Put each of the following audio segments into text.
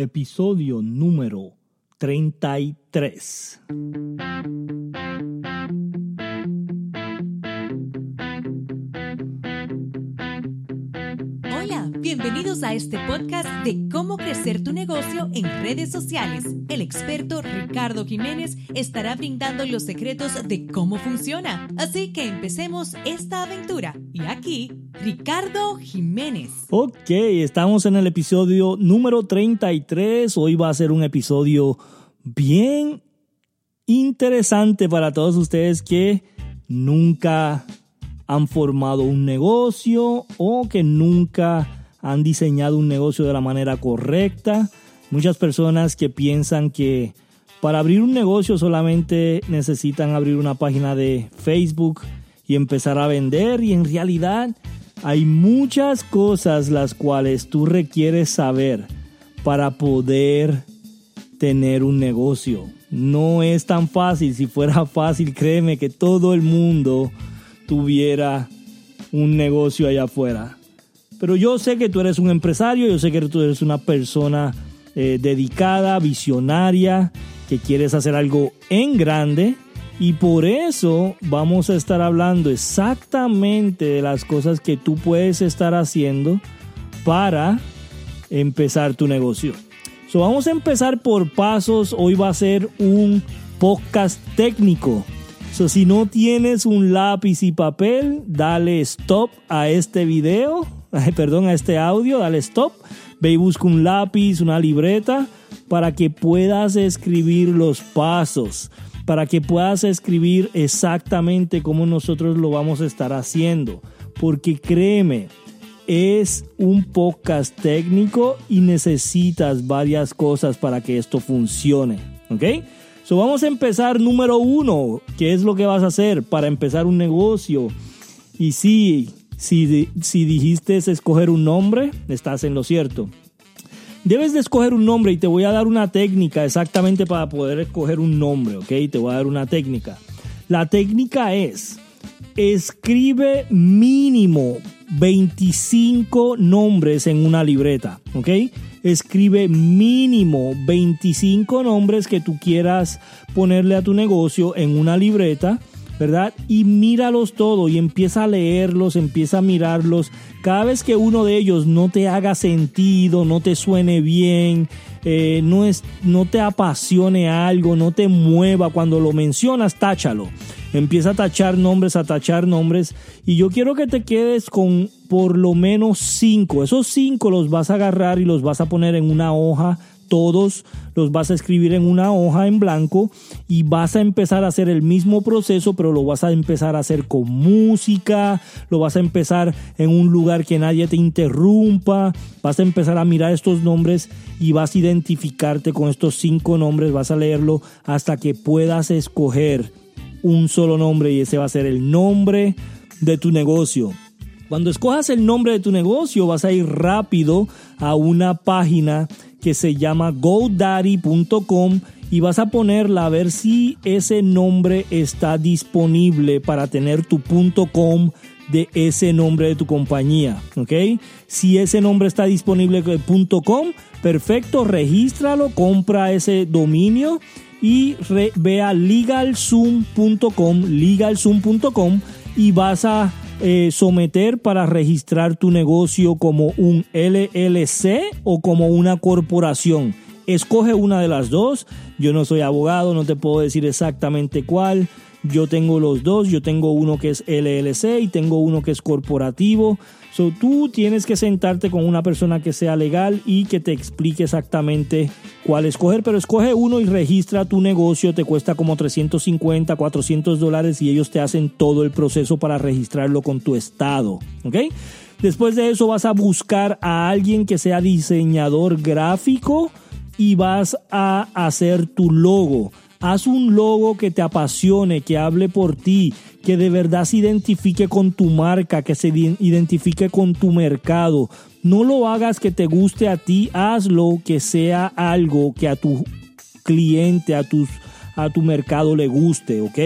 episodio número 33. Hola, bienvenidos a este podcast de cómo crecer tu negocio en redes sociales. El experto Ricardo Jiménez estará brindando los secretos de cómo funciona. Así que empecemos esta aventura. Y aquí, Ricardo Jiménez. Ok, estamos en el episodio número 33. Hoy va a ser un episodio bien interesante para todos ustedes que nunca han formado un negocio o que nunca han diseñado un negocio de la manera correcta. Muchas personas que piensan que para abrir un negocio solamente necesitan abrir una página de Facebook y empezar a vender y en realidad hay muchas cosas las cuales tú requieres saber para poder tener un negocio. No es tan fácil, si fuera fácil créeme que todo el mundo tuviera un negocio allá afuera. Pero yo sé que tú eres un empresario, yo sé que tú eres una persona eh, dedicada, visionaria, que quieres hacer algo en grande. Y por eso vamos a estar hablando exactamente de las cosas que tú puedes estar haciendo para empezar tu negocio. So, vamos a empezar por pasos. Hoy va a ser un podcast técnico. So, si no tienes un lápiz y papel, dale stop a este video, perdón, a este audio, dale stop. Ve y busca un lápiz, una libreta, para que puedas escribir los pasos, para que puedas escribir exactamente cómo nosotros lo vamos a estar haciendo. Porque créeme, es un podcast técnico y necesitas varias cosas para que esto funcione. ¿Ok? So vamos a empezar número uno. ¿Qué es lo que vas a hacer para empezar un negocio? Y sí, si, si dijiste escoger un nombre, estás en lo cierto. Debes de escoger un nombre y te voy a dar una técnica exactamente para poder escoger un nombre, ¿ok? Te voy a dar una técnica. La técnica es, escribe mínimo 25 nombres en una libreta, ¿ok? Escribe mínimo 25 nombres que tú quieras ponerle a tu negocio en una libreta, ¿verdad? Y míralos todos y empieza a leerlos, empieza a mirarlos. Cada vez que uno de ellos no te haga sentido, no te suene bien, eh, no, es, no te apasione algo, no te mueva, cuando lo mencionas, táchalo empieza a tachar nombres, a tachar nombres. Y yo quiero que te quedes con por lo menos cinco. Esos cinco los vas a agarrar y los vas a poner en una hoja. Todos los vas a escribir en una hoja en blanco y vas a empezar a hacer el mismo proceso, pero lo vas a empezar a hacer con música, lo vas a empezar en un lugar que nadie te interrumpa, vas a empezar a mirar estos nombres y vas a identificarte con estos cinco nombres, vas a leerlo hasta que puedas escoger un solo nombre y ese va a ser el nombre de tu negocio. Cuando escojas el nombre de tu negocio vas a ir rápido a una página que se llama godaddy.com y vas a ponerla a ver si ese nombre está disponible para tener tu .com de ese nombre de tu compañía, ¿ok? Si ese nombre está disponible .com, perfecto, regístralo, compra ese dominio y ve a legalzoom.com, legalzoom.com y vas a eh, someter para registrar tu negocio como un LLC o como una corporación. Escoge una de las dos. Yo no soy abogado, no te puedo decir exactamente cuál. Yo tengo los dos, yo tengo uno que es LLC y tengo uno que es corporativo. So, tú tienes que sentarte con una persona que sea legal y que te explique exactamente cuál escoger, pero escoge uno y registra tu negocio, te cuesta como 350, 400 dólares y ellos te hacen todo el proceso para registrarlo con tu estado. Después de eso vas a buscar a alguien que sea diseñador gráfico y vas a hacer tu logo. Haz un logo que te apasione, que hable por ti, que de verdad se identifique con tu marca, que se identifique con tu mercado. No lo hagas que te guste a ti, hazlo que sea algo que a tu cliente, a, tus, a tu mercado le guste, ¿ok?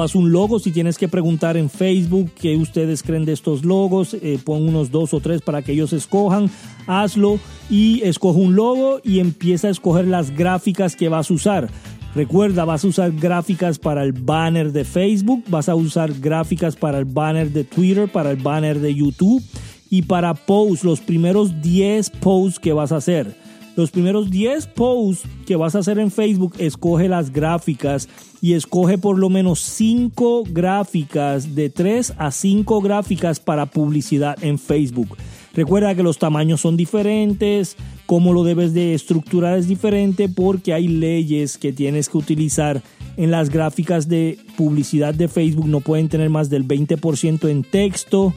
Haz un logo. Si tienes que preguntar en Facebook qué ustedes creen de estos logos, eh, pon unos dos o tres para que ellos escojan. Hazlo y escoge un logo y empieza a escoger las gráficas que vas a usar. Recuerda, vas a usar gráficas para el banner de Facebook, vas a usar gráficas para el banner de Twitter, para el banner de YouTube y para posts, los primeros 10 posts que vas a hacer. Los primeros 10 posts que vas a hacer en Facebook, escoge las gráficas y escoge por lo menos 5 gráficas, de 3 a 5 gráficas para publicidad en Facebook. Recuerda que los tamaños son diferentes, cómo lo debes de estructurar es diferente porque hay leyes que tienes que utilizar en las gráficas de publicidad de Facebook. No pueden tener más del 20% en texto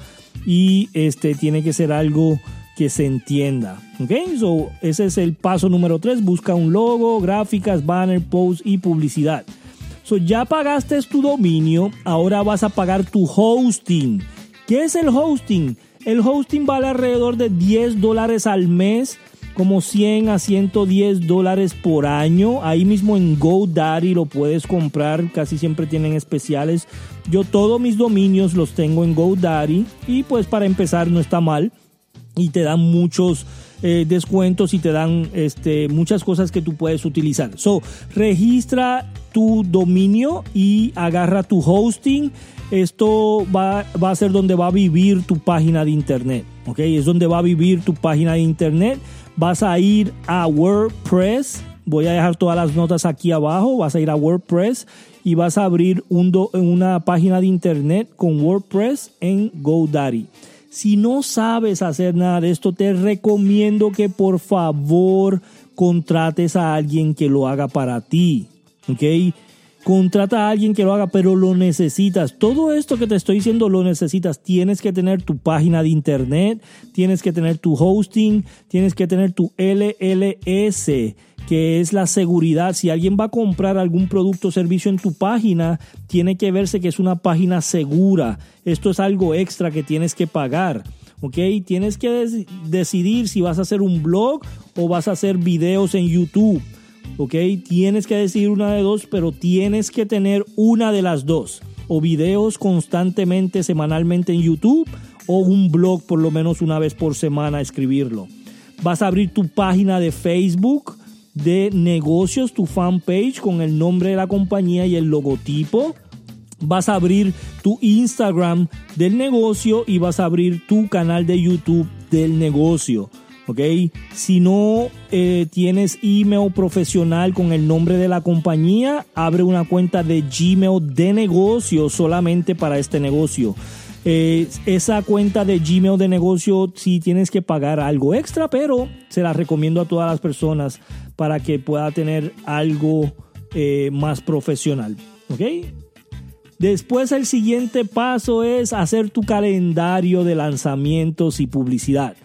y este tiene que ser algo que se entienda. ¿Ok? So, ese es el paso número 3. Busca un logo, gráficas, banner, post y publicidad. So, ya pagaste tu dominio, ahora vas a pagar tu hosting. ¿Qué es el hosting? El hosting vale alrededor de 10 dólares al mes, como 100 a 110 dólares por año. Ahí mismo en GoDaddy lo puedes comprar, casi siempre tienen especiales. Yo todos mis dominios los tengo en GoDaddy y pues para empezar no está mal y te dan muchos eh, descuentos y te dan este, muchas cosas que tú puedes utilizar. So, registra tu dominio y agarra tu hosting esto va, a ser donde va a vivir tu página de internet. ¿ok? Es donde va a vivir tu página de internet. Vas a ir a WordPress. Voy a dejar todas las notas aquí abajo. Vas a ir a WordPress y vas a abrir una página de internet con WordPress en GoDaddy. Si no sabes hacer nada de esto, te recomiendo que por favor contrates a alguien que lo haga para ti. ¿Ok? Contrata a alguien que lo haga, pero lo necesitas. Todo esto que te estoy diciendo lo necesitas. Tienes que tener tu página de internet, tienes que tener tu hosting, tienes que tener tu LLS, que es la seguridad. Si alguien va a comprar algún producto o servicio en tu página, tiene que verse que es una página segura. Esto es algo extra que tienes que pagar. ¿ok? Tienes que decidir si vas a hacer un blog o vas a hacer videos en YouTube. ¿Ok? Tienes que decidir una de dos, pero tienes que tener una de las dos. O videos constantemente, semanalmente en YouTube, o un blog por lo menos una vez por semana escribirlo. Vas a abrir tu página de Facebook de negocios, tu fanpage con el nombre de la compañía y el logotipo. Vas a abrir tu Instagram del negocio y vas a abrir tu canal de YouTube del negocio. ¿Ok? Si no eh, tienes email profesional con el nombre de la compañía, abre una cuenta de Gmail de negocio solamente para este negocio. Eh, esa cuenta de Gmail de negocio sí tienes que pagar algo extra, pero se la recomiendo a todas las personas para que pueda tener algo eh, más profesional. ¿Ok? Después el siguiente paso es hacer tu calendario de lanzamientos y publicidad.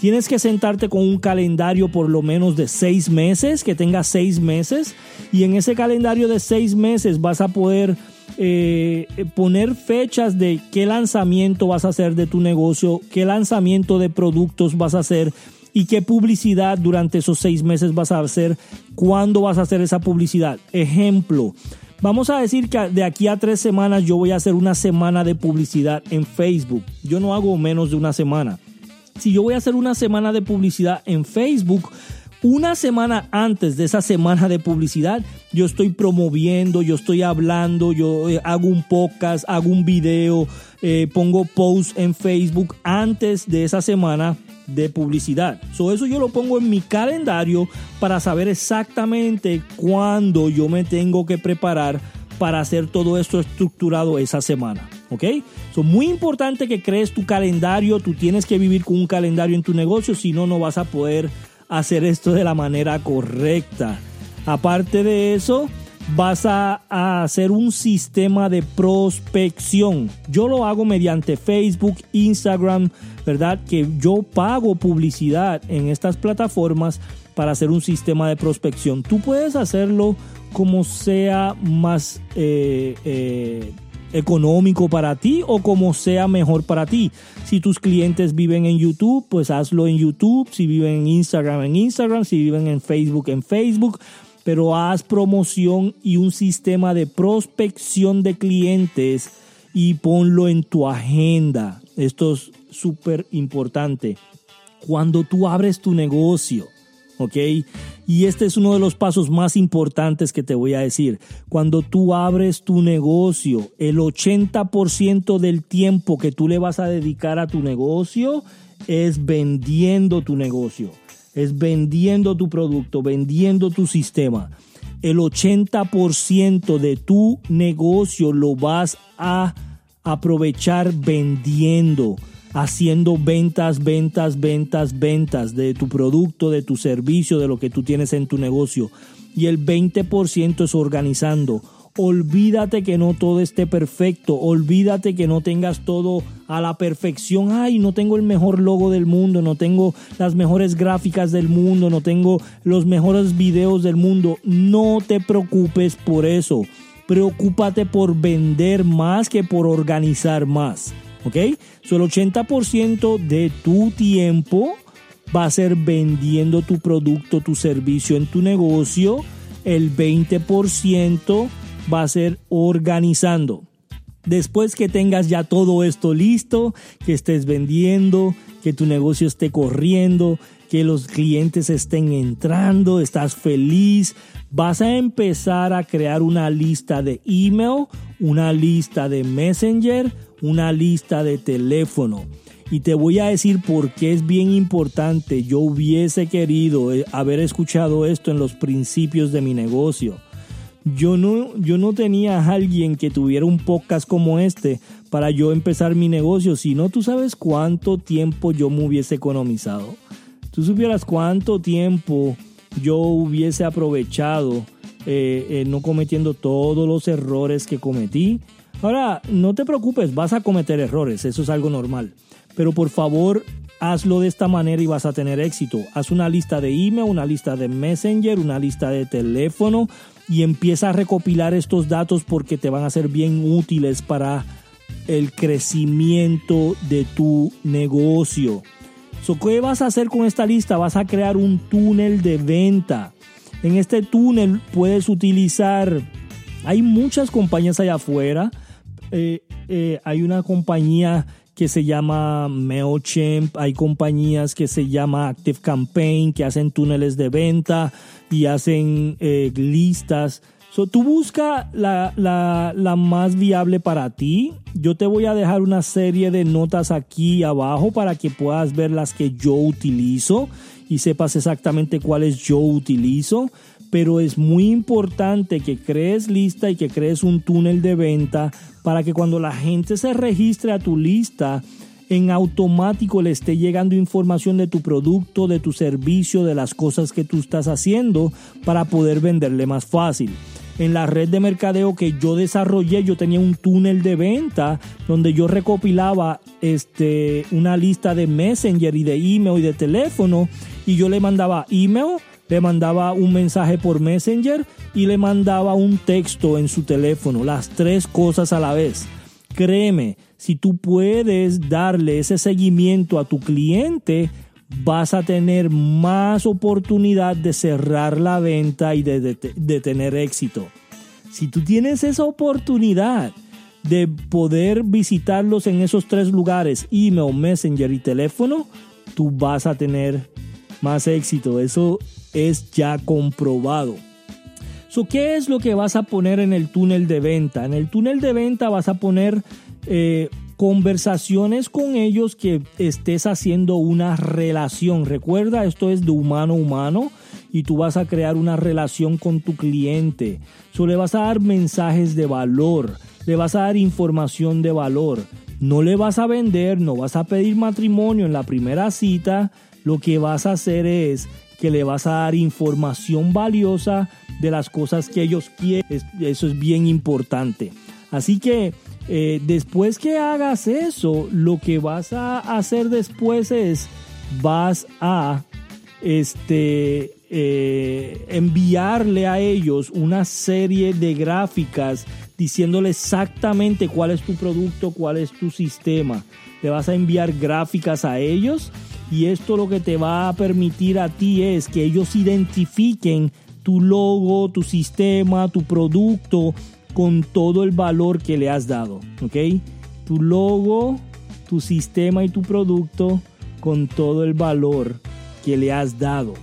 Tienes que sentarte con un calendario por lo menos de seis meses, que tenga seis meses, y en ese calendario de seis meses vas a poder eh, poner fechas de qué lanzamiento vas a hacer de tu negocio, qué lanzamiento de productos vas a hacer y qué publicidad durante esos seis meses vas a hacer, cuándo vas a hacer esa publicidad. Ejemplo, vamos a decir que de aquí a tres semanas yo voy a hacer una semana de publicidad en Facebook. Yo no hago menos de una semana si yo voy a hacer una semana de publicidad en Facebook, una semana antes de esa semana de publicidad, yo estoy promoviendo, yo estoy hablando, yo eh, hago un podcast, hago un video, eh, pongo posts en Facebook antes de esa semana de publicidad. So, eso yo lo pongo en mi calendario para saber exactamente cuándo yo me tengo que preparar para hacer todo esto estructurado esa semana. ¿Ok? Es muy importante que crees tu calendario. Tú tienes que vivir con un calendario en tu negocio, si no, no vas a poder hacer esto de la manera correcta. Aparte de eso, vas a, hacer un sistema de prospección. Yo lo hago mediante Facebook, Instagram, ¿verdad? Que yo pago publicidad en estas plataformas para hacer un sistema de prospección. Tú puedes hacerlo como sea más eh, eh, económico para ti o como sea mejor para ti. Si tus clientes viven en YouTube, pues hazlo en YouTube. Si viven en Instagram, en Instagram. Si viven en Facebook, en Facebook. pero haz promoción y un sistema de prospección de clientes y ponlo en tu agenda. Esto es súper importante. Cuando tú abres tu negocio, ¿ok? Y este es uno de los pasos más importantes que te voy a decir. Cuando tú abres tu negocio, el 80% del tiempo que tú le vas a dedicar a tu negocio es vendiendo tu negocio, es vendiendo tu producto, vendiendo tu sistema. El 80% de tu negocio lo vas a aprovechar vendiendo haciendo ventas, ventas, ventas, ventas de tu producto, de tu servicio, de lo que tú tienes en tu negocio. Y el 20% es organizando. Olvídate que no todo esté perfecto. Olvídate que no tengas todo a la perfección. Ay, no tengo el mejor logo del mundo, no tengo las mejores gráficas del mundo, no tengo los mejores videos del mundo. No te preocupes por eso. Preocúpate por vender más que por organizar más. ¿Ok? So, el 80% de tu tiempo va a ser vendiendo tu producto, tu servicio en tu negocio. El 20% va a ser organizando. Después que tengas ya todo esto listo, que estés vendiendo, que tu negocio esté corriendo, que los clientes estén entrando, estás feliz, vas a empezar a crear una lista de email, una lista de messenger, una lista de teléfono. Y te voy a decir por qué es bien importante. Yo hubiese querido eh, haber escuchado esto en los principios de mi negocio. Yo no, yo no tenía a alguien que tuviera un podcast como este para yo empezar mi negocio, si no tú sabes cuánto tiempo yo me hubiese economizado. Tú supieras cuánto tiempo yo hubiese aprovechado eh, eh, no cometiendo todos los errores que cometí Ahora, no te preocupes, vas a cometer errores, eso es algo normal. Pero por favor, hazlo de esta manera y vas a tener éxito. Haz una lista de email, una lista de messenger, una lista de teléfono y empieza a recopilar estos datos porque te van a ser bien útiles para el crecimiento de tu negocio. ¿Qué vas a hacer con esta lista? Vas a crear un túnel de venta. En este túnel puedes utilizar, hay muchas compañías allá afuera eh, eh, hay una compañía que se llama MailChimp, hay compañías que se llama Active Campaign, que hacen túneles de venta y hacen eh, listas. So, tú busca la, la, la, más viable para ti. Yo te voy a dejar una serie de notas aquí abajo para que puedas ver las que yo utilizo y sepas exactamente cuáles yo utilizo pero es muy importante que crees lista y que crees un túnel de venta para que cuando la gente se registre a tu lista, en automático le esté llegando información de tu producto, de tu servicio, de las cosas que tú estás haciendo para poder venderle más fácil. En la red de mercadeo que yo desarrollé, yo tenía un túnel de venta donde yo recopilaba este, una lista de Messenger y de email y de teléfono y yo le mandaba email le mandaba un mensaje por Messenger y le mandaba un texto en su teléfono, las tres cosas a la vez. Créeme, si tú puedes darle ese seguimiento a tu cliente, vas a tener más oportunidad de cerrar la venta y de, tener éxito. Si tú tienes esa oportunidad de poder visitarlos en esos tres lugares, email, messenger y teléfono, tú vas a tener más éxito. Eso es ya comprobado. ¿Qué es lo que vas a poner en el túnel de venta? En el túnel de venta vas a poner eh, conversaciones con ellos que estés haciendo una relación. Recuerda, esto es de humano a humano y tú vas a crear una relación con tu cliente. So, le vas a dar mensajes de valor, le vas a dar información de valor. No le vas a vender, no vas a pedir matrimonio en la primera cita. Lo que vas a hacer es que le vas a dar información valiosa de las cosas que ellos quieren. Eso es bien importante. Así que eh, después que hagas eso, lo que vas a hacer después es vas a este, eh, enviarle a ellos una serie de gráficas diciéndole exactamente cuál es tu producto, cuál es tu sistema. Le vas a enviar gráficas a ellos y esto lo que te va a permitir a ti es que ellos identifiquen tu logo, tu sistema, tu producto con todo el valor que le has dado, ¿ok? Tu logo, tu sistema y tu producto con todo el valor que le has dado.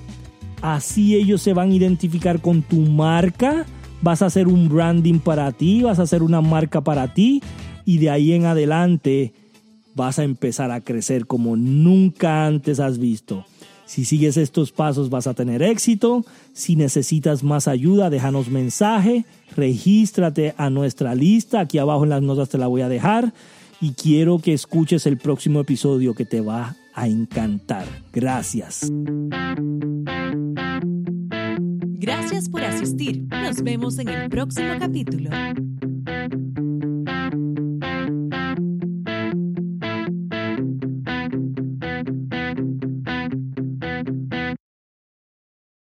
Así ellos se van a identificar con tu marca, vas a hacer un branding para ti, vas a hacer una marca para ti y de ahí en adelante vas a empezar a crecer como nunca antes has visto. Si sigues estos pasos vas a tener éxito. Si necesitas más ayuda, déjanos mensaje, regístrate a nuestra lista. Aquí abajo en las notas te la voy a dejar. Y quiero que escuches el próximo episodio que te va a encantar. Gracias. Gracias por asistir. Nos vemos en el próximo capítulo.